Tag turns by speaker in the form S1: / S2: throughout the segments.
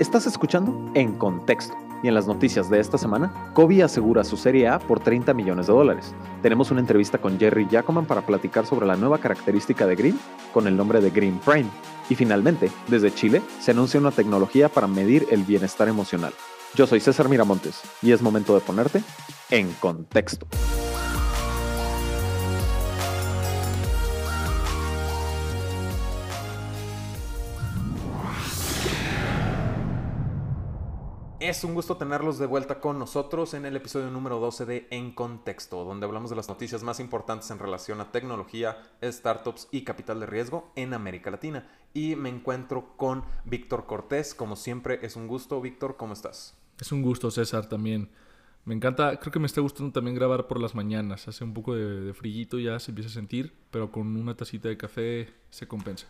S1: Estás escuchando En Contexto. Y en las noticias de esta semana, Kobe asegura su Serie A por 30 millones de dólares. Tenemos una entrevista con Jerry Jacoman para platicar sobre la nueva característica de Green con el nombre de Green Prime. Y finalmente, desde Chile, se anuncia una tecnología para medir el bienestar emocional. Yo soy César Miramontes y es momento de ponerte en contexto. Es un gusto tenerlos de vuelta con nosotros en el episodio número 12 de En Contexto, donde hablamos de las noticias más importantes en relación a tecnología, startups y capital de riesgo en América Latina. Y me encuentro con Víctor Cortés, como siempre es un gusto. Víctor, ¿cómo estás?
S2: Es un gusto, César, también. Me encanta, creo que me está gustando también grabar por las mañanas. Hace un poco de, de frillito ya se empieza a sentir, pero con una tacita de café se compensa.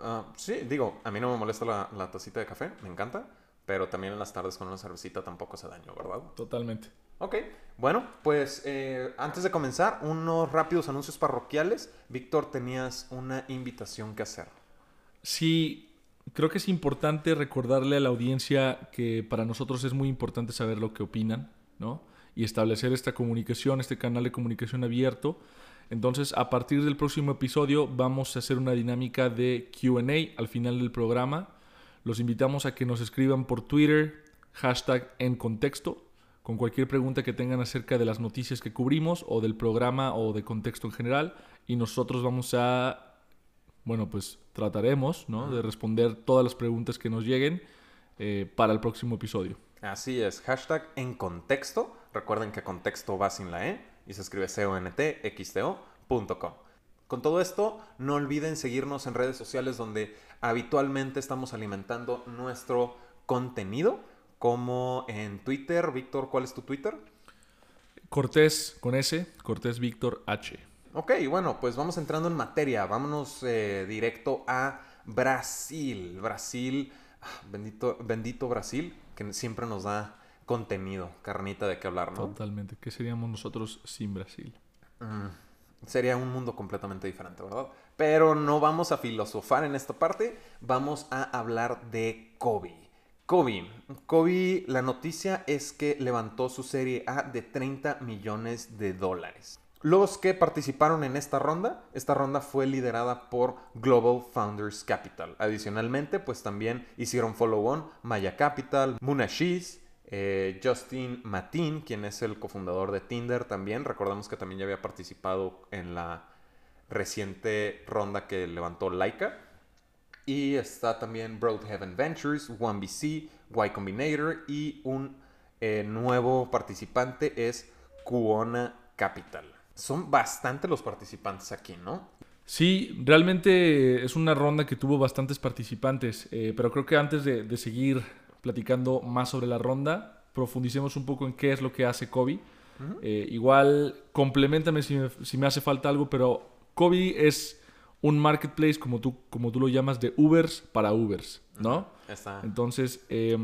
S1: Uh, sí, digo, a mí no me molesta la, la tacita de café, me encanta pero también en las tardes con una cervecita tampoco hace daño, ¿verdad?
S2: Totalmente.
S1: Ok, bueno, pues eh, antes de comenzar, unos rápidos anuncios parroquiales. Víctor, tenías una invitación que hacer.
S2: Sí, creo que es importante recordarle a la audiencia que para nosotros es muy importante saber lo que opinan, ¿no? Y establecer esta comunicación, este canal de comunicación abierto. Entonces, a partir del próximo episodio vamos a hacer una dinámica de QA al final del programa los invitamos a que nos escriban por Twitter, hashtag en contexto, con cualquier pregunta que tengan acerca de las noticias que cubrimos o del programa o de contexto en general. Y nosotros vamos a, bueno, pues trataremos ¿no? de responder todas las preguntas que nos lleguen eh, para el próximo episodio.
S1: Así es, hashtag en contexto. Recuerden que contexto va sin la E y se escribe c o n t x -O con todo esto, no olviden seguirnos en redes sociales donde habitualmente estamos alimentando nuestro contenido, como en Twitter. Víctor, ¿cuál es tu Twitter?
S2: Cortés con S, Cortés Víctor H.
S1: Ok, bueno, pues vamos entrando en materia. Vámonos eh, directo a Brasil. Brasil, ah, bendito, bendito Brasil, que siempre nos da contenido, carnita de qué hablar, ¿no?
S2: Totalmente. ¿Qué seríamos nosotros sin Brasil?
S1: Mm sería un mundo completamente diferente, ¿verdad? Pero no vamos a filosofar en esta parte, vamos a hablar de Kobe. Kobe. Kobe, la noticia es que levantó su serie A de 30 millones de dólares. Los que participaron en esta ronda, esta ronda fue liderada por Global Founders Capital. Adicionalmente, pues también hicieron follow-on Maya Capital, Munashis, eh, Justin Matin, quien es el cofundador de Tinder también. Recordamos que también ya había participado en la reciente ronda que levantó Laika. Y está también Broadhaven Ventures, 1BC, Y Combinator y un eh, nuevo participante es Kuona Capital. Son bastante los participantes aquí, ¿no?
S2: Sí, realmente es una ronda que tuvo bastantes participantes, eh, pero creo que antes de seguir platicando más sobre la ronda, profundicemos un poco en qué es lo que hace Kobe. Eh, igual, complementame si me, hace falta algo, pero Kobe es un marketplace, como tú, como tú lo llamas, de Ubers para Ubers, ¿no? Entonces, eh,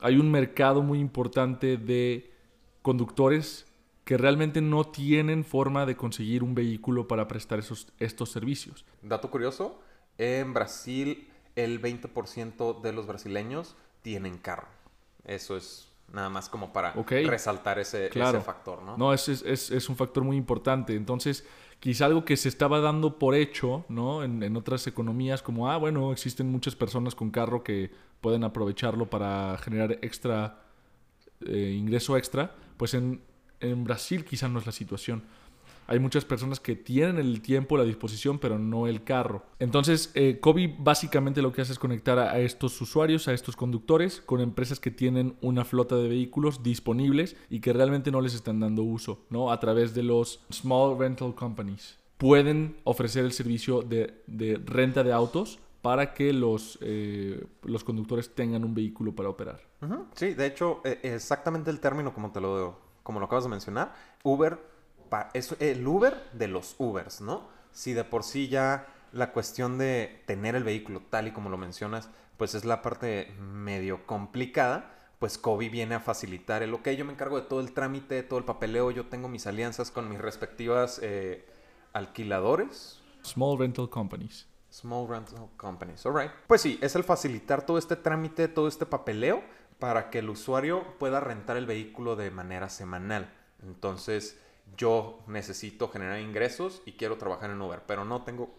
S2: hay un mercado muy importante de conductores que realmente no tienen forma de conseguir un vehículo para prestar esos, estos servicios.
S1: Dato curioso, en Brasil el 20% de los brasileños tienen carro. Eso es nada más como para resaltar ese, factor, ¿no?
S2: No, es, es, es, un factor muy importante. Entonces, quizá algo que se estaba dando por hecho, ¿no? En, otras economías, como, ah, bueno, existen muchas personas con carro que pueden aprovecharlo para generar extra, eh, ingreso extra, pues en, en Brasil quizá no es la situación hay muchas personas que tienen el tiempo, la disposición, pero no el carro. Entonces, eh, Kobe básicamente lo que hace es conectar a, estos usuarios, a estos conductores, con empresas que tienen una flota de vehículos disponibles y que realmente no les están dando uso, ¿no? A través de los small rental companies. Pueden ofrecer el servicio de, renta de autos para que los, eh, los conductores tengan un vehículo para operar.
S1: Sí, de hecho, e, exactamente el término como te lo, como lo acabas de mencionar, Uber es el Uber de los Ubers, ¿no? Si de por sí ya la cuestión de tener el vehículo tal y como lo mencionas, pues es la parte medio complicada, pues Kobe viene a facilitar el, ok, yo me encargo de todo el trámite, todo el papeleo, yo tengo mis alianzas con mis respectivas eh, alquiladores.
S2: Small rental companies.
S1: Small rental companies, alright. Pues sí, es el facilitar todo este trámite, todo este papeleo para que el usuario pueda rentar el vehículo de manera semanal. Entonces, yo necesito generar ingresos y quiero trabajar en Uber, pero no tengo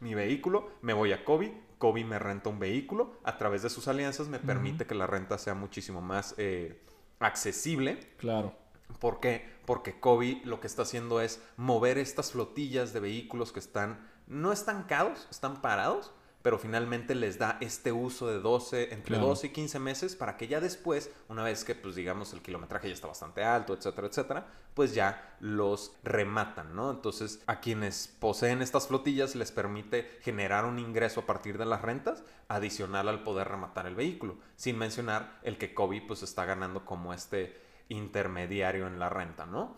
S1: mi vehículo, me voy a Kobe, Kobe me renta un vehículo, a través de sus alianzas me permite que la renta sea muchísimo más eh, accesible.
S2: Claro.
S1: ¿Por qué? Porque Kobe lo que está haciendo es mover estas flotillas de vehículos que están no estancados, están parados, pero finalmente les da este uso de 12, entre 12 y 15 meses para que ya después, una vez que pues digamos el kilometraje ya está bastante alto, etcétera, etcétera, pues ya los rematan, ¿no? Entonces a quienes poseen estas flotillas les permite generar un ingreso a partir de las rentas adicional al poder rematar el vehículo, sin mencionar el que Kobe pues está ganando como este intermediario en la renta, ¿no?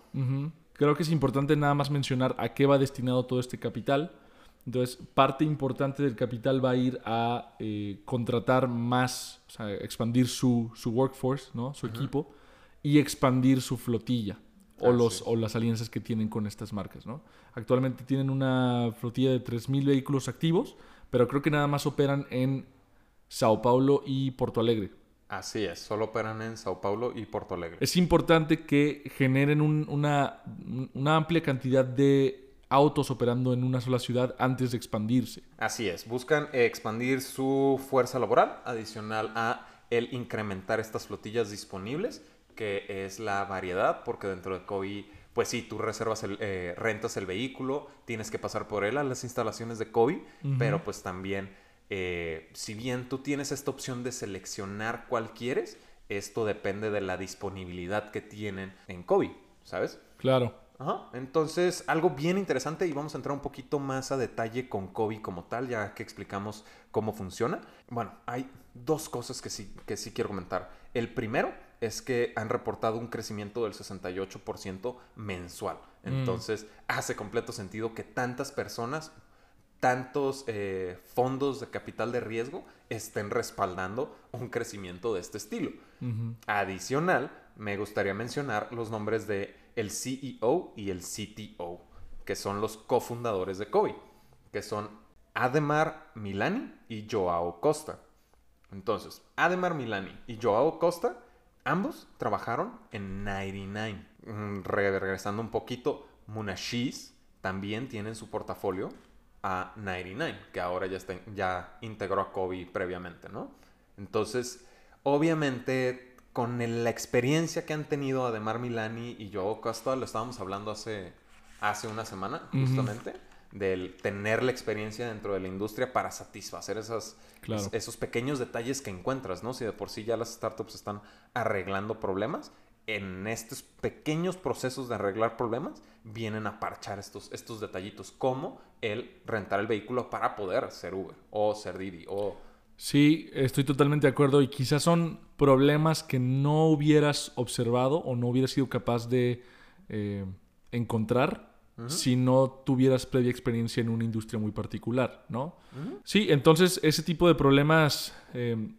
S2: Creo que es importante nada más mencionar a qué va destinado todo este capital entonces, parte importante del capital va a ir a eh, contratar más, o sea, expandir su, su workforce, ¿no? su equipo, y expandir su flotilla o, los, o las alianzas que tienen con estas marcas. ¿no? Actualmente tienen una flotilla de 3.000 vehículos activos, pero creo que nada más operan en Sao Paulo y Porto Alegre.
S1: Así es, solo operan en Sao Paulo y Porto Alegre.
S2: Es importante que generen una, una amplia cantidad de autos operando en una sola ciudad antes de expandirse.
S1: Así es, buscan expandir su fuerza laboral adicional a el incrementar estas flotillas disponibles, que es la variedad, porque dentro de COI, pues sí, tú reservas el, eh, rentas el vehículo, tienes que pasar por él a las instalaciones de COI, pero pues también, eh, si bien tú tienes esta opción de seleccionar cuál quieres, esto depende de la disponibilidad que tienen en COI, ¿sabes?
S2: Claro.
S1: Entonces, algo bien interesante y vamos a entrar un poquito más a detalle con Kobe como tal, ya que explicamos cómo funciona. Bueno, hay dos cosas que sí, que sí quiero comentar. El primero es que han reportado un crecimiento del 68% mensual. Mm. Entonces, hace completo sentido que tantas personas, tantos eh, fondos de capital de riesgo estén respaldando un crecimiento de este estilo. Adicional, me gustaría mencionar los nombres de el CEO y el CTO, que son los cofundadores de Kobe, que son Ademar Milani y Joao Costa. Entonces, Ademar Milani y Joao Costa, ambos trabajaron en 99. Mm, regresando un poquito, Munashis también tiene en su portafolio a 99, que ahora ya, está, ya integró a Kobe previamente, ¿no? Entonces, obviamente con la experiencia que han tenido Ademar Milani y Joao Costa, lo estábamos hablando hace, hace una semana, justamente, del tener la experiencia dentro de la industria para satisfacer esas, esos pequeños detalles que encuentras, ¿no? Si de por sí ya las startups están arreglando problemas, en estos pequeños procesos de arreglar problemas vienen a parchar estos, estos detallitos, como el rentar el vehículo para poder ser Uber o ser Didi o
S2: Sí, estoy totalmente de acuerdo y quizás son problemas que no hubieras observado o no hubieras sido capaz de eh, encontrar si no tuvieras previa experiencia en una industria muy particular, ¿no? Sí, entonces ese tipo de problemas em,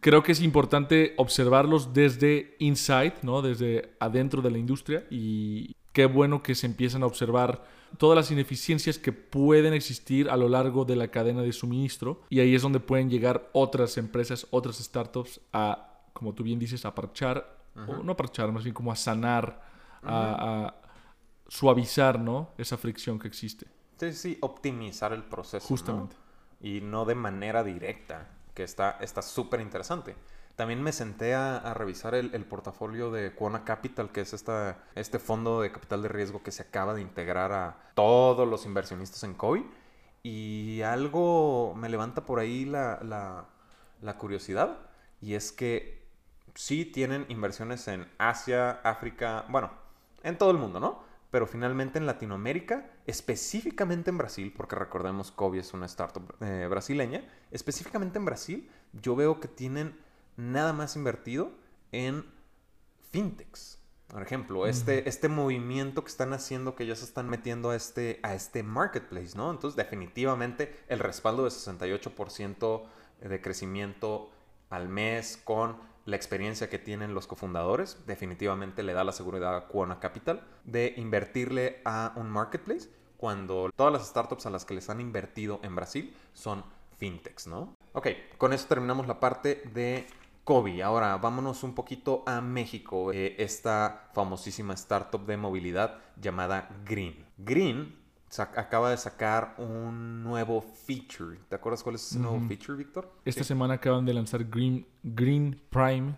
S2: creo que es importante observarlos desde inside, ¿no? Desde adentro de la industria y qué bueno que se empiezan a observar todas las ineficiencias que pueden existir a lo largo de la cadena de suministro y ahí es donde pueden llegar otras empresas, otras startups a, como tú bien dices, a parchar, o no a parchar, más bien como a sanar, a, suavizar, ¿no? Esa fricción que existe.
S1: Sí, sí, optimizar el proceso.
S2: Justamente.
S1: Y no de manera directa, que está súper interesante. También me senté a, revisar el, portafolio de Quona Capital, que es esta, este fondo de capital de riesgo que se acaba de integrar a todos los inversionistas en COVID. Y algo me levanta por ahí la, la curiosidad, y es que sí tienen inversiones en Asia, África, bueno, en todo el mundo, ¿no? Pero finalmente en Latinoamérica, específicamente en Brasil, porque recordemos Kobe es una startup eh, brasileña, específicamente en Brasil, yo veo que tienen nada más invertido en fintechs. Por ejemplo, este, este movimiento que están haciendo, que ya se están metiendo a este, a este marketplace, ¿no? Entonces, definitivamente, el respaldo de 68% de crecimiento al mes con la experiencia que tienen los cofundadores, definitivamente le da la seguridad a Quona Capital de invertirle a un marketplace cuando todas las startups a las que les han invertido en Brasil son fintechs, ¿no? Ok, con eso terminamos la parte de Kobe. Ahora vámonos un poquito a México, eh, esta famosísima startup de movilidad llamada Green. Green acaba de sacar un nuevo feature. ¿Te acuerdas cuál es ese nuevo feature, Víctor?
S2: Esta semana acaban de lanzar Green, Green Prime,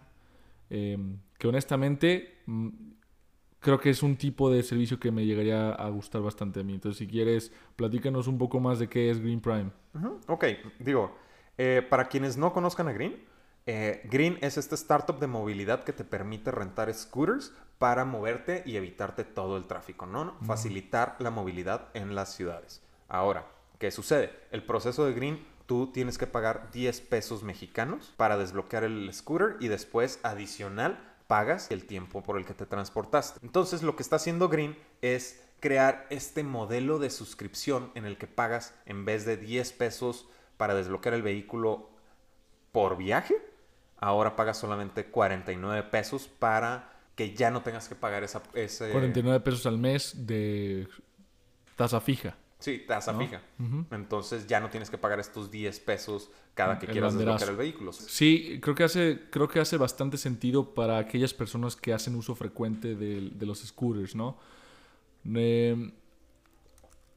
S2: em, que honestamente mm, creo que es un tipo de servicio que me llegaría a gustar bastante a mí. Entonces, si quieres, platícanos un poco más de qué es Green Prime.
S1: Ok, digo, eh, para quienes no conozcan a Green, eh, Green es esta startup de movilidad que te permite rentar scooters para moverte y evitarte todo el tráfico, ¿no? Facilitar la movilidad en las ciudades. Ahora, ¿qué sucede? El proceso de Green, tú tienes que pagar 10 pesos mexicanos para desbloquear el scooter y después adicional pagas el tiempo por el que te transportaste. Entonces, lo que está haciendo Green es crear este modelo de suscripción en el que pagas en vez de 10 pesos para desbloquear el vehículo por viaje, ahora pagas solamente 49 pesos para que ya no tengas que pagar esa, ese...
S2: 49 pesos al mes de tasa fija.
S1: Sí, tasa fija. Entonces ya no tienes que pagar estos 10 pesos cada que quieras desbloquear el vehículo.
S2: Sí, creo que, hace, creo que hace bastante sentido para aquellas personas que hacen uso frecuente de, los scooters, ¿no? Em,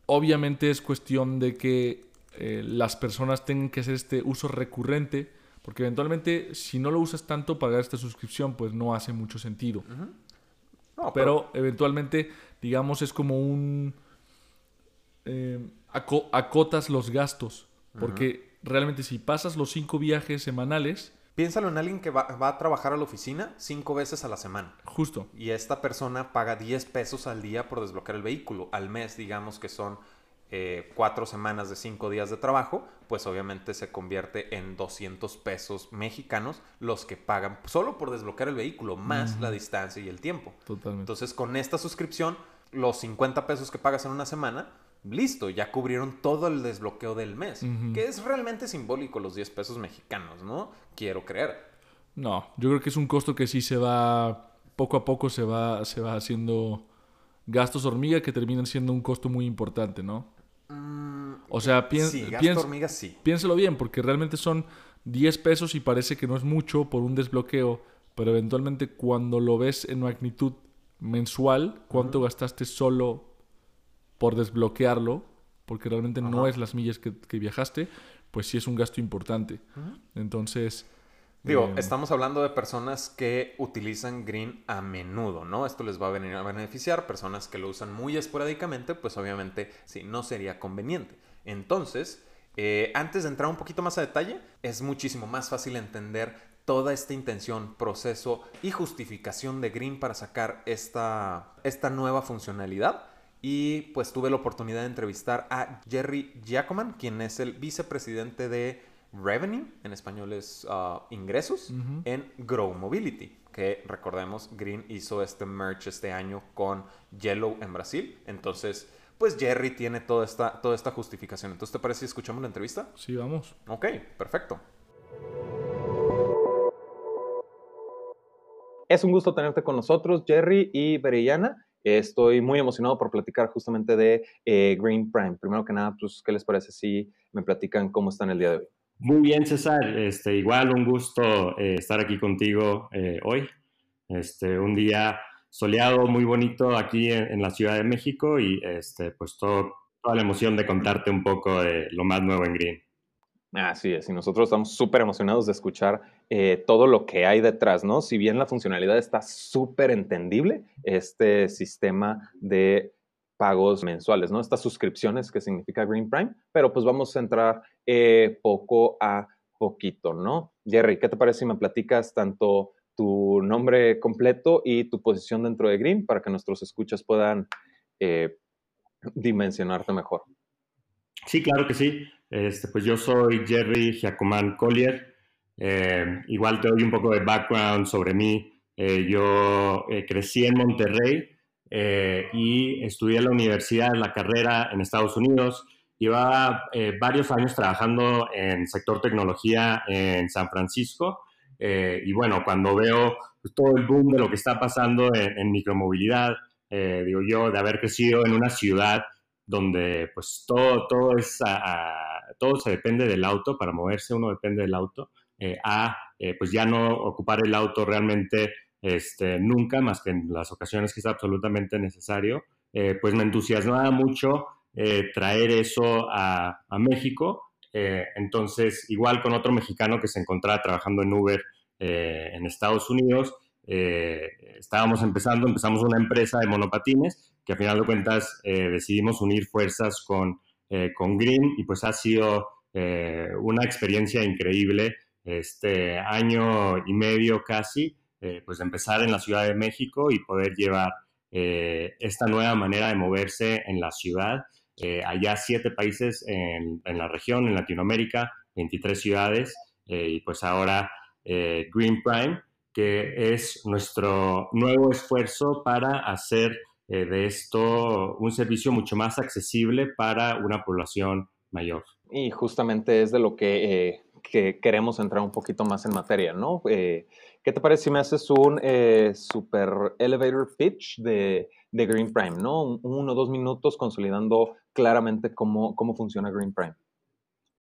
S2: obviamente es cuestión de que eh, las personas tengan que hacer este uso recurrente porque eventualmente, si no lo usas tanto, pagar esta suscripción, pues no hace mucho sentido. pero... eventualmente, digamos, es como un... Eh, acotas los gastos. Porque realmente si pasas los cinco viajes semanales...
S1: Piénsalo en alguien que va, va, a trabajar a la oficina cinco veces a la semana.
S2: Justo.
S1: Y esta persona paga 10 pesos al día por desbloquear el vehículo. Al mes, digamos que son eh, cuatro semanas de cinco días de trabajo, pues obviamente se convierte en 200 pesos mexicanos los que pagan solo por desbloquear el vehículo, más la distancia y el tiempo.
S2: Totalmente.
S1: Entonces, con esta suscripción, los 50 pesos que pagas en una semana, listo, ya cubrieron todo el desbloqueo del mes, que es realmente simbólico los 10 pesos mexicanos, ¿no? Quiero creer.
S2: No, yo creo que es un costo que sí se va, poco a poco se va, se va haciendo gastos hormiga que terminan siendo un costo muy importante, ¿no?
S1: Mm,
S2: o sea, piénselo
S1: bien,
S2: porque realmente son 10 pesos y parece que no es mucho por un desbloqueo, pero eventualmente cuando lo ves en magnitud mensual, cuánto gastaste solo por desbloquearlo, porque realmente no es las millas que, viajaste, pues sí es un gasto importante. Entonces,
S1: Digo, em, estamos hablando de personas que utilizan Green a menudo, ¿no? Esto les va a venir a beneficiar. Personas que lo usan muy esporádicamente, pues obviamente sí, no sería conveniente. Entonces, eh, antes de entrar un poquito más a detalle, es muchísimo más fácil entender toda esta intención, proceso y justificación de Green para sacar esta, esta nueva funcionalidad. Y pues tuve la oportunidad de entrevistar a Jerry Giacoman, quien es el vicepresidente de revenue, en español es uh, ingresos, en Grow Mobility, que recordemos, Green hizo este merch este año con Yellow en Brasil. Entonces, pues Jerry tiene toda esta, toda esta justificación. Entonces, ¿te parece si escuchamos la entrevista?
S2: Sí, vamos.
S1: Ok, perfecto. Es un gusto tenerte con nosotros, Jerry y Berellana. Estoy muy emocionado por platicar justamente de eh, Green Prime. Primero que nada, pues, ¿qué les parece si me platican cómo están el día de hoy?
S3: Muy bien, César. Este, igual un gusto eh, estar aquí contigo eh, hoy. Este, un día soleado, muy bonito aquí en, la Ciudad de México y este, pues toda la emoción de contarte un poco de lo más nuevo en Green.
S1: Así es, y nosotros estamos súper emocionados de escuchar eh, todo lo que hay detrás, ¿no? Si bien la funcionalidad está súper entendible, este sistema de pagos mensuales, ¿no? Estas suscripciones que significa Green Prime, pero pues vamos a entrar eh, poco a poquito, ¿no? Jerry, ¿qué te parece si me platicas tanto tu nombre completo y tu posición dentro de Green para que nuestros escuchas puedan eh, dimensionarte mejor?
S3: Sí, claro que sí. Este, pues yo soy Jerry Giacomán Collier. Eh, igual te doy un poco de background sobre mí. yo crecí en Monterrey, eh, y estudié en la universidad, en la carrera en Estados Unidos. Llevaba eh, varios años trabajando en sector tecnología en San Francisco. Eh, y bueno, cuando veo pues, todo el boom de lo que está pasando en, micromovilidad, digo yo, de haber crecido en una ciudad donde pues todo, todo, es todo se depende del auto, para moverse uno depende del auto, eh, a eh, pues ya no ocupar el auto realmente este, nunca, más que en las ocasiones que es absolutamente necesario, eh, pues me entusiasmaba mucho traer eso a, México. entonces, igual con otro mexicano que se encontraba trabajando en Uber en Estados Unidos, estábamos empezando, empezamos una empresa de monopatines que a final de cuentas decidimos unir fuerzas con, con Green y pues ha sido una experiencia increíble este año y medio casi, eh, pues empezar en la Ciudad de México y poder llevar eh, esta nueva manera de moverse en la ciudad. Eh, allá siete países en, en, la región, en Latinoamérica, 23 ciudades, y pues ahora Green Prime, que es nuestro nuevo esfuerzo para hacer de esto un servicio mucho más accesible para una población mayor.
S1: Y justamente es de lo que que queremos entrar un poquito más en materia, ¿no? ¿Qué te parece si me haces un eh, super elevator pitch de, de, Green Prime, ¿no? uno o dos minutos consolidando claramente cómo, cómo funciona Green Prime.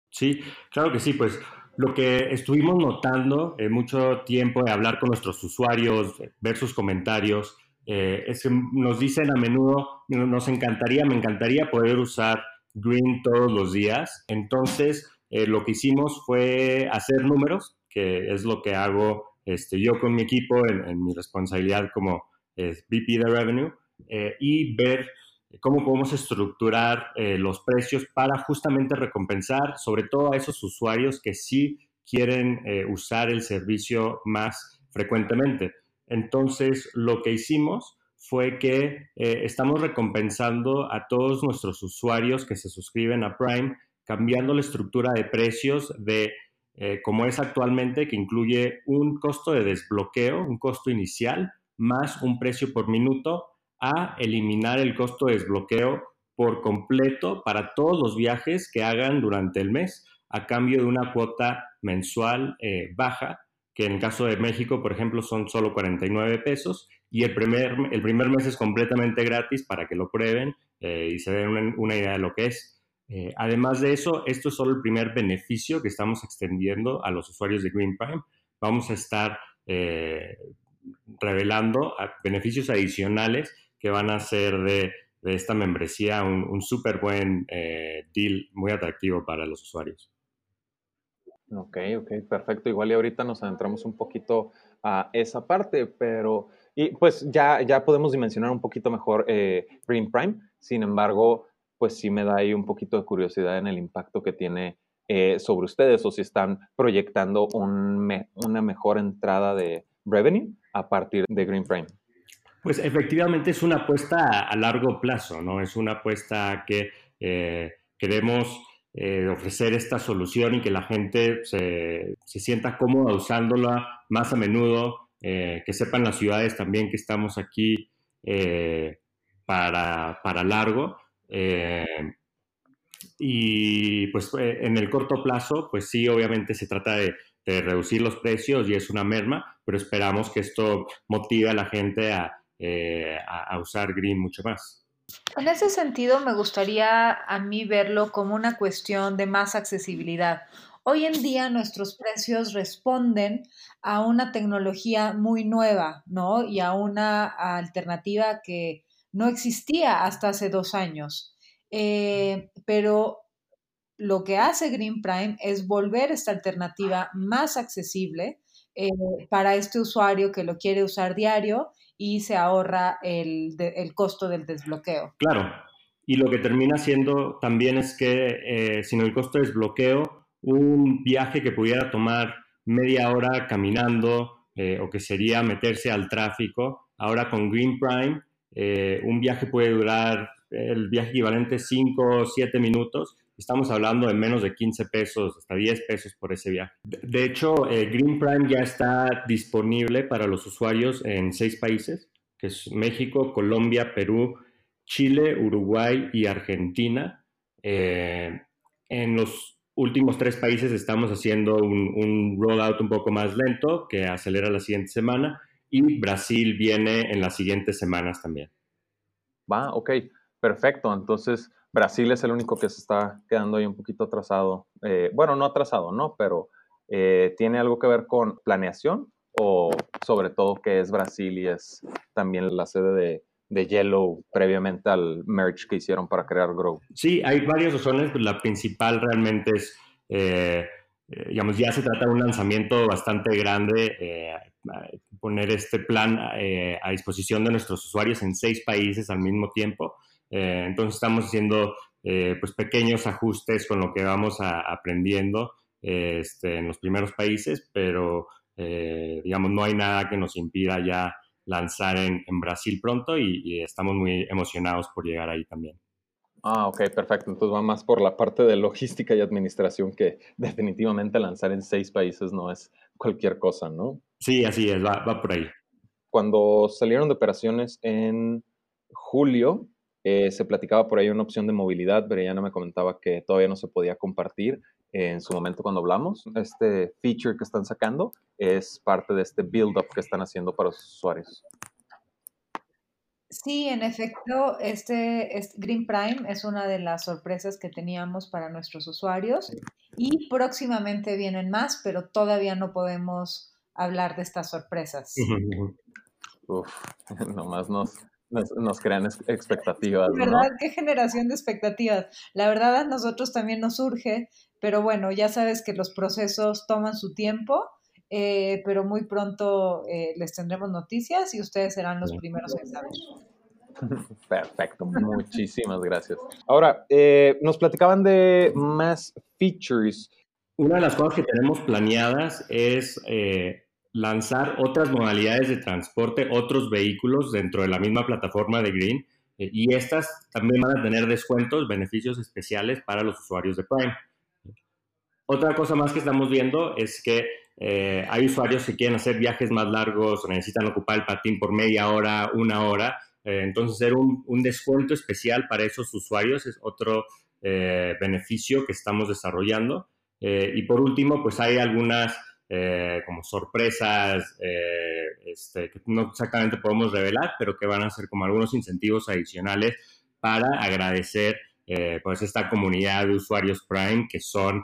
S3: Sí, claro que sí, pues lo que estuvimos notando en mucho tiempo de hablar con nuestros usuarios, ver sus comentarios, eh, es que nos dicen a menudo, nos encantaría, me encantaría poder usar Green todos los días. Entonces, eh, lo que hicimos fue hacer números, que es lo que hago este, yo con mi equipo en, mi responsabilidad como eh, VP de Revenue, eh, y ver cómo podemos estructurar los precios para justamente recompensar sobre todo a esos usuarios que sí quieren usar el servicio más frecuentemente. Entonces, lo que hicimos fue que estamos recompensando a todos nuestros usuarios que se suscriben a Prime cambiando la estructura de precios de eh, como es actualmente, que incluye un costo de desbloqueo, un costo inicial, más un precio por minuto, a eliminar el costo de desbloqueo por completo para todos los viajes que hagan durante el mes, a cambio de una cuota mensual eh, baja, que en el caso de México, por ejemplo, son solo 49 pesos, y el primer, el primer mes es completamente gratis para que lo prueben eh, y se den una idea de lo que es. Eh, además de eso, esto es solo el primer beneficio que estamos extendiendo a los usuarios de Green Prime. Vamos a estar eh, revelando beneficios adicionales que van a ser de, esta membresía un, súper buen eh, deal, muy atractivo para los usuarios.
S1: Ok, ok, perfecto. Igual y ahorita nos adentramos un poquito a esa parte, pero y pues ya, ya podemos dimensionar un poquito mejor Green Prime. Sin embargo, pues sí me da ahí un poquito de curiosidad en el impacto que tiene eh, sobre ustedes o si están proyectando una mejor entrada de revenue a partir de Green Prime.
S3: Pues efectivamente es una apuesta a, largo plazo, ¿no? Es una apuesta que eh, queremos eh, ofrecer esta solución y que la gente se, sienta cómoda usándola más a menudo, que sepan las ciudades también que estamos aquí para, para largo eh, y pues eh, en el corto plazo, pues sí, obviamente se trata de, reducir los precios y es una merma, pero esperamos que esto motive a la gente eh, a, a, usar Green mucho más.
S4: En ese sentido, me gustaría a mí verlo como una cuestión de más accesibilidad. Hoy en día nuestros precios responden a una tecnología muy nueva, ¿no? Y a una alternativa que no existía hasta hace dos años. Eh, pero lo que hace Green Prime es volver esta alternativa más accesible eh, para este usuario que lo quiere usar diario y se ahorra el, costo del desbloqueo.
S3: Claro, y lo que termina siendo también es que eh, sin el costo de desbloqueo, un viaje que pudiera tomar media hora caminando o que sería meterse al tráfico, ahora con Green Prime eh, un viaje puede durar el viaje equivalente 5 o 7 minutos. Estamos hablando de menos de 15 pesos, hasta 10 pesos por ese viaje. De, hecho, eh, Green Prime ya está disponible para los usuarios en seis países, que es México, Colombia, Perú, Chile, Uruguay y Argentina. Eh, en los últimos tres países estamos haciendo un, un rollout un poco más lento, que acelera la siguiente semana y Brasil viene en las siguientes semanas también.
S1: Va, ok. Perfecto, entonces Brasil es el único que se está quedando ahí un poquito atrasado. Eh, bueno, no atrasado, ¿no? Pero eh, ¿tiene algo que ver con planeación o sobre todo que es Brasil y es también la sede de, de Yellow previamente al merge que hicieron para crear Grow?
S3: Sí, hay varias razones, la principal realmente es, eh, digamos, ya se trata de un lanzamiento bastante grande, poner este plan a disposición de nuestros usuarios en seis países al mismo tiempo. Eh, entonces estamos haciendo eh, pues pequeños ajustes con lo que vamos aprendiendo este, en los primeros países, pero eh, digamos no hay nada que nos impida ya lanzar en, Brasil pronto y, estamos muy emocionados por llegar ahí también.
S1: Ah, ok, perfecto. Entonces va más por la parte de logística y administración que definitivamente lanzar en seis países no es cualquier cosa, ¿no?
S3: Sí, así es, va, va por ahí.
S1: Cuando salieron de operaciones en julio, eh, se platicaba por ahí una opción de movilidad, Brellana me comentaba que todavía no se podía compartir en su momento cuando hablamos. Este feature que están sacando es parte de este build-up que están haciendo para los usuarios.
S4: Sí, en efecto, este, este, Green Prime es una de las sorpresas que teníamos para nuestros usuarios y próximamente vienen más, pero todavía no podemos hablar de estas sorpresas.
S1: Uf, nomás nos, nos, crean expectativas.
S4: ¿Verdad? ¿Qué generación de expectativas? La verdad a nosotros también nos surge, pero bueno, ya sabes que los procesos toman su tiempo, eh, pero muy pronto eh, les tendremos noticias y ustedes serán los primeros en saber.
S1: Perfecto, muchísimas gracias. Ahora, eh, nos platicaban de más features.
S3: Una de las cosas que tenemos planeadas es lanzar otras modalidades de transporte, otros vehículos dentro de la misma plataforma de Green eh, y estas también van a tener descuentos, beneficios especiales para los usuarios de Prime. Otra cosa más que estamos viendo es que eh, hay usuarios que quieren hacer viajes más largos o necesitan ocupar el patín por media hora, una hora. Eh, entonces, hacer un, descuento especial para esos usuarios es otro beneficio que estamos desarrollando. y por último, pues hay algunas eh, como sorpresas eh, este, que no exactamente podemos revelar, pero que van a ser como algunos incentivos adicionales para agradecer eh, pues esta comunidad de usuarios Prime que son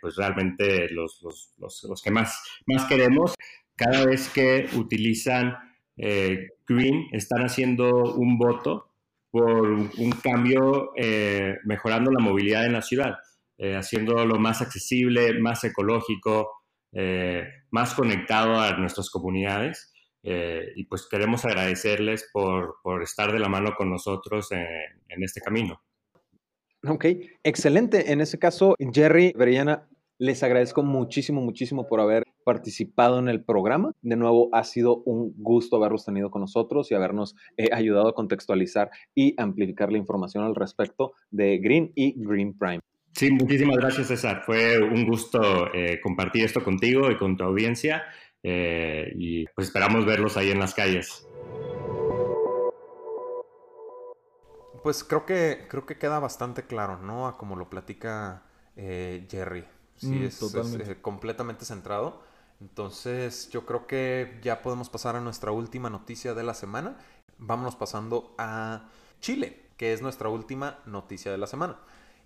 S3: pues realmente los, los, los, que más, más queremos. Cada vez que utilizan Green están haciendo un voto por un cambio mejorando la movilidad en la ciudad, haciéndolo más accesible, más ecológico, eh, más conectado a nuestras comunidades. Eh, y pues queremos agradecerles por, por, estar de la mano con nosotros en, este camino.
S1: Ok, excelente. En ese caso, Jerry, Veriana, les agradezco muchísimo, muchísimo por haber participado en el programa. De nuevo, ha sido un gusto haberlos tenido con nosotros y habernos eh, ayudado a contextualizar y amplificar la información al respecto de Green y Green Prime.
S3: Sí, muchísimas gracias César. Fue un gusto eh, compartir esto contigo y con tu audiencia eh, y pues esperamos verlos ahí en las calles.
S1: Pues creo que, creo que queda bastante claro, ¿no? A como lo platica eh, Jerry. Sí, mm, es, completamente centrado. Entonces yo creo que ya podemos pasar a nuestra última noticia de la semana. Vámonos pasando a Chile, que es nuestra última noticia de la semana.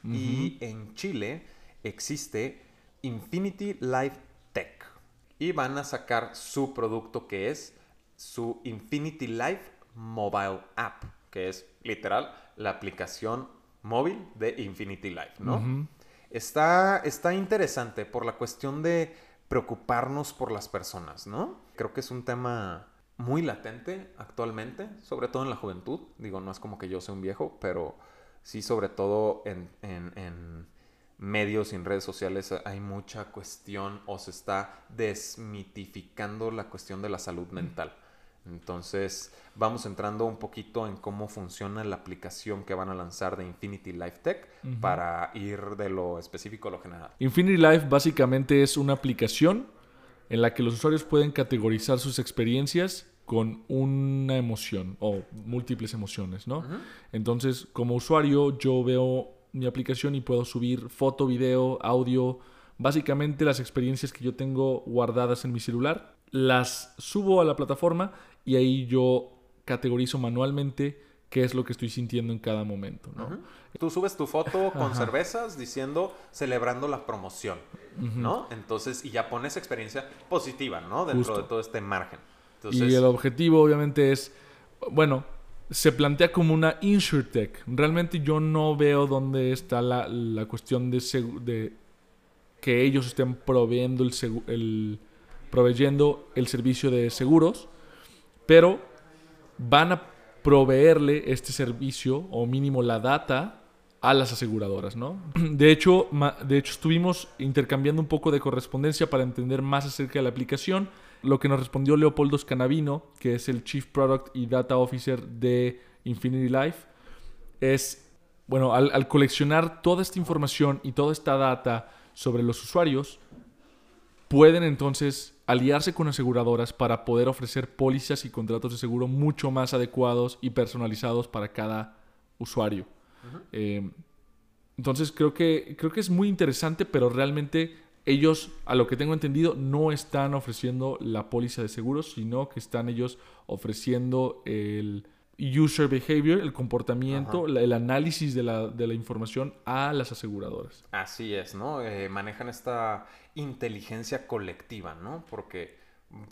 S1: Y en Chile existe Infinity Life Tech. Y van a sacar su producto que es su Infinity Life Mobile App, que es literal la aplicación móvil de Infinity Life, ¿no? está, está interesante por la cuestión de preocuparnos por las personas, ¿no? Creo que es un tema muy latente actualmente, sobre todo en la juventud. Digo, no es como que yo sea un viejo, pero sí, sobre todo en, medios y en redes sociales hay mucha cuestión o se está desmitificando la cuestión de la salud mental. Entonces, vamos entrando un poquito en cómo funciona la aplicación que van a lanzar de Infinity Life Tech para ir de lo específico a lo general.
S2: Infinity Life básicamente es una aplicación en la que los usuarios pueden categorizar sus experiencias con una emoción o múltiples emociones, ¿no? Entonces, como usuario, yo veo mi aplicación y puedo subir foto, video, audio, básicamente las experiencias que yo tengo guardadas en mi celular, las subo a la plataforma y ahí yo categorizo manualmente qué es lo que estoy sintiendo en cada momento, ¿no?
S1: Tú subes tu foto con cervezas diciendo celebrando la promoción, ¿no? Entonces, y ya pones experiencia positiva, ¿no? Dentro de todo este margen.
S2: Y el objetivo obviamente es, bueno, se plantea como una insurtech. Realmente yo no veo dónde está la, la cuestión de, de, que ellos estén proveyendo el, el, proveyendo el servicio de seguros, pero van a proveerle este servicio o mínimo la data a las aseguradoras, ¿no? De hecho, de hecho, estuvimos intercambiando un poco de correspondencia para entender más acerca de la aplicación. Lo que nos respondió Leopoldo Scanavino, que es el Chief Product y Data Officer de Infinity Life, es, bueno, al, coleccionar toda esta información y toda esta data sobre los usuarios, pueden entonces aliarse con aseguradoras para poder ofrecer pólizas y contratos de seguro mucho más adecuados y personalizados para cada usuario. Eh, entonces creo que, creo que es muy interesante, pero realmente ellos, a lo que tengo entendido, no están ofreciendo la póliza de seguros, sino que están ellos ofreciendo el user behavior, el comportamiento, el análisis de la, de la, información a las aseguradoras.
S1: Así es, ¿no? Eh, manejan esta inteligencia colectiva, ¿no? Porque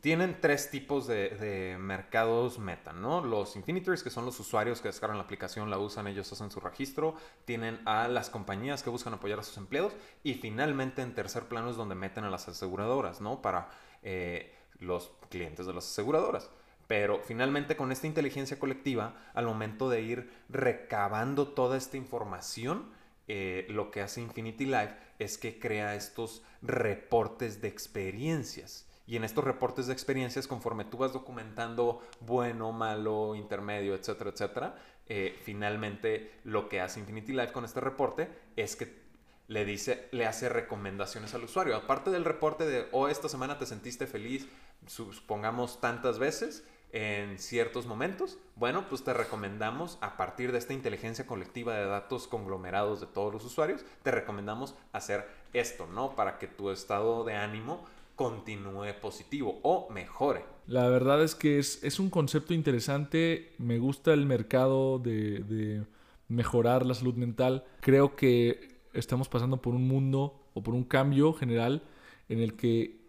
S1: tienen tres tipos de, mercados meta, ¿no? Los Infinitors, que son los usuarios que descargan la aplicación, la usan, ellos hacen su registro. Tienen a las compañías que buscan apoyar a sus empleados. Y finalmente, en tercer plano, es donde meten a las aseguradoras, ¿no? Para eh, los clientes de las aseguradoras. Pero finalmente, con esta inteligencia colectiva, al momento de ir recabando toda esta información, eh, lo que hace Infinity Life es que crea estos reportes de experiencias y en estos reportes de experiencias, conforme tú vas documentando bueno, malo, intermedio, etcétera, etcétera, eh, finalmente lo que hace Infinity Life con este reporte es que le dice, le hace recomendaciones al usuario. Aparte del reporte de, oh, esta semana te sentiste feliz, supongamos tantas veces, en ciertos momentos, bueno, pues te recomendamos, a partir de esta inteligencia colectiva de datos conglomerados de todos los usuarios, te recomendamos hacer esto, ¿no? Para que tu estado de ánimo continúe positivo o mejore.
S2: La verdad es que es, un concepto interesante, me gusta el mercado de, mejorar la salud mental. Creo que estamos pasando por un mundo o por un cambio general en el que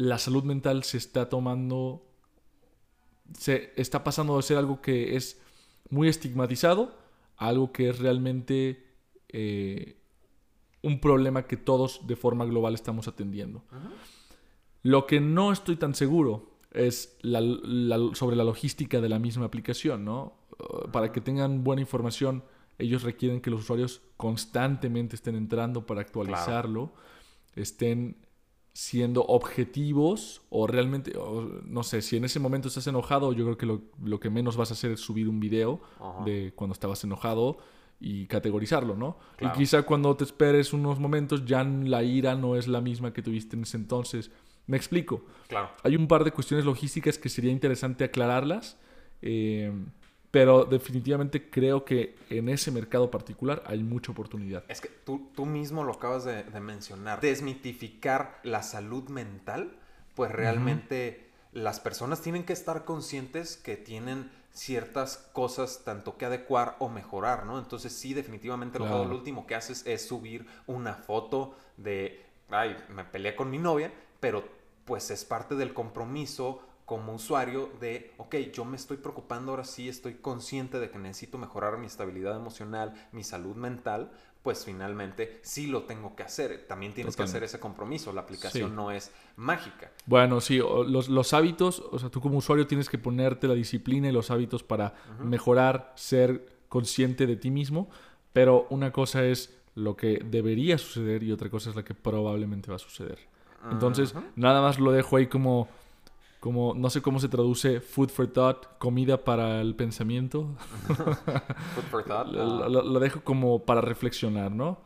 S2: la salud mental se está tomando, se está pasando de ser algo que es muy estigmatizado a algo que es realmente eh, un problema que todos de forma global estamos atendiendo. Lo que no estoy tan seguro es sobre la logística de la misma aplicación, ¿no? Para que tengan buena información, ellos requieren que los usuarios constantemente estén entrando para actualizarlo, estén siendo objetivos o realmente, no sé, si en ese momento estás enojado, yo creo que lo, que menos vas a hacer es subir un video de cuando estabas enojado y categorizarlo, ¿no? Y quizá cuando te esperes unos momentos ya la ira no es la misma que tuviste en ese entonces me explico.
S1: Claro.
S2: Hay un par de cuestiones logísticas que sería interesante aclararlas, eh, pero definitivamente creo que en ese mercado particular hay mucha oportunidad.
S1: Es que tú, tú mismo lo acabas de, mencionar. Desmitificar la salud mental, pues realmente las personas tienen que estar conscientes que tienen ciertas cosas tanto que adecuar o mejorar, ¿no? Entonces sí, definitivamente lo, lo último que haces es subir una foto de, ay, me peleé con mi novia, pero pues es parte del compromiso como usuario de, ok, yo me estoy preocupando ahora sí, estoy consciente de que necesito mejorar mi estabilidad emocional, mi salud mental, pues finalmente sí lo tengo que hacer. También tienes que hacer ese compromiso, la aplicación no es mágica.
S2: Bueno, sí, los, hábitos, o sea, tú como usuario tienes que ponerte la disciplina y los hábitos para mejorar, ser consciente de ti mismo, pero una cosa es lo que debería suceder y otra cosa es la que probablemente va a suceder. Entonces, nada más lo dejo ahí como, como, no sé cómo se traduce food for thought, comida para el pensamiento.
S1: food for thought.
S2: lo, dejo como para reflexionar, ¿no?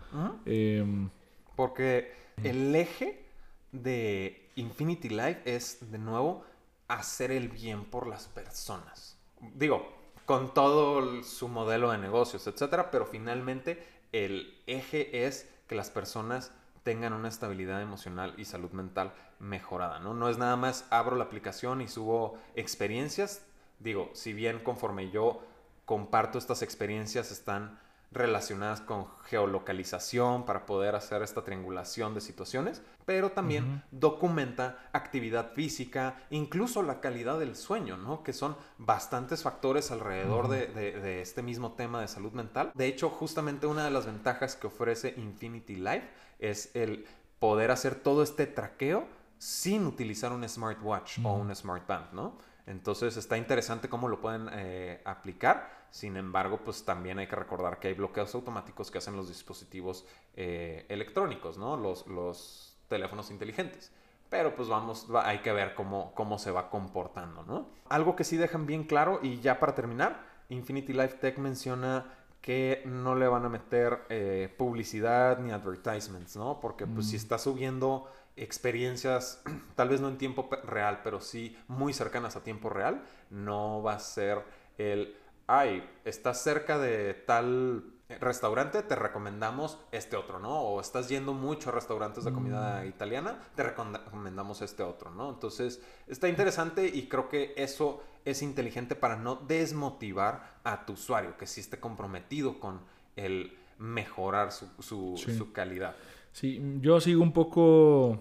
S2: Em,
S1: Porque el eje de Infinity Life es, de nuevo, hacer el bien por las personas. Digo, con todo su modelo de negocios, etcétera, pero finalmente el eje es que las personas tengan una estabilidad emocional y salud mental mejorada, ¿no? No es nada más abro la aplicación y subo experiencias. Digo, si bien conforme yo comparto estas experiencias están relacionadas con geolocalización para poder hacer esta triangulación de situaciones, pero también documenta actividad física, incluso la calidad del sueño, ¿no? Que son bastantes factores alrededor de, de, este mismo tema de salud mental. De hecho, justamente una de las ventajas que ofrece Infinity Life es el poder hacer todo este traqueo sin utilizar un smartwatch o un smartband, ¿no? Entonces está interesante cómo lo pueden eh, aplicar. Sin embargo, pues también hay que recordar que hay bloqueos automáticos que hacen los dispositivos eh, electrónicos, ¿no? Los, los teléfonos inteligentes. Pero pues vamos, hay que ver cómo, cómo se va comportando, ¿no? Algo que sí dejan bien claro y ya para terminar, Infinity Life Tech menciona que no le van a meter eh, publicidad ni advertisements, ¿no? Porque pues si mm. está subiendo experiencias, tal vez no en tiempo real, pero sí muy cercanas a tiempo real, no va a ser el, ay, estás cerca de tal restaurante, te recomendamos este otro, ¿no? O estás yendo mucho a restaurantes de comida mm. italiana, te recomendamos este otro, ¿no? Entonces, está interesante y creo que eso es inteligente para no desmotivar a tu usuario, que sí esté comprometido con el mejorar su, su calidad.
S2: Sí, yo sigo un poco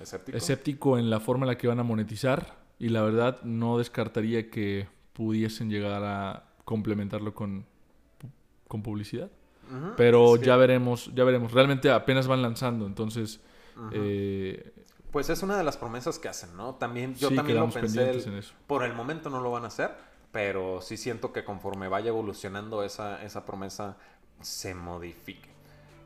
S2: ¿Escéptico? en la forma en la que van a monetizar y la verdad no descartaría que pudiesen llegar a complementarlo con, con publicidad. Pero ya veremos, ya veremos. Realmente apenas van lanzando, entonces... Eh,
S1: pues es una de las promesas que hacen, ¿no? También, yo también lo pensé. Por el momento no lo van a hacer, pero sí siento que conforme vaya evolucionando esa, esa promesa se modifique.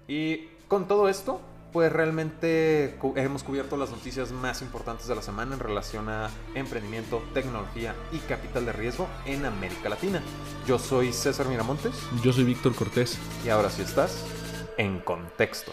S1: Y con todo esto, pues realmente hemos cubierto las noticias más importantes de la semana en relación a emprendimiento, tecnología y capital de riesgo en América Latina. Yo soy César Miramontes.
S2: Yo soy Víctor Cortés.
S1: Y ahora sí estás en contexto.